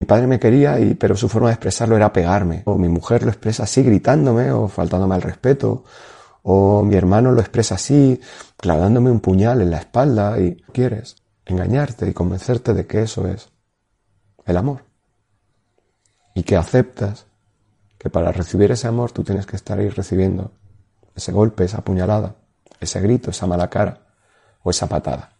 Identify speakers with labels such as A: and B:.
A: Mi padre me quería, y, pero su forma de expresarlo era pegarme. O mi mujer lo expresa así, gritándome o faltándome al respeto. O mi hermano lo expresa así, clavándome un puñal en la espalda y quieres engañarte y convencerte de que eso es el amor. Y que aceptas que para recibir ese amor tú tienes que estar ahí recibiendo ese golpe, esa puñalada, ese grito, esa mala cara o esa patada.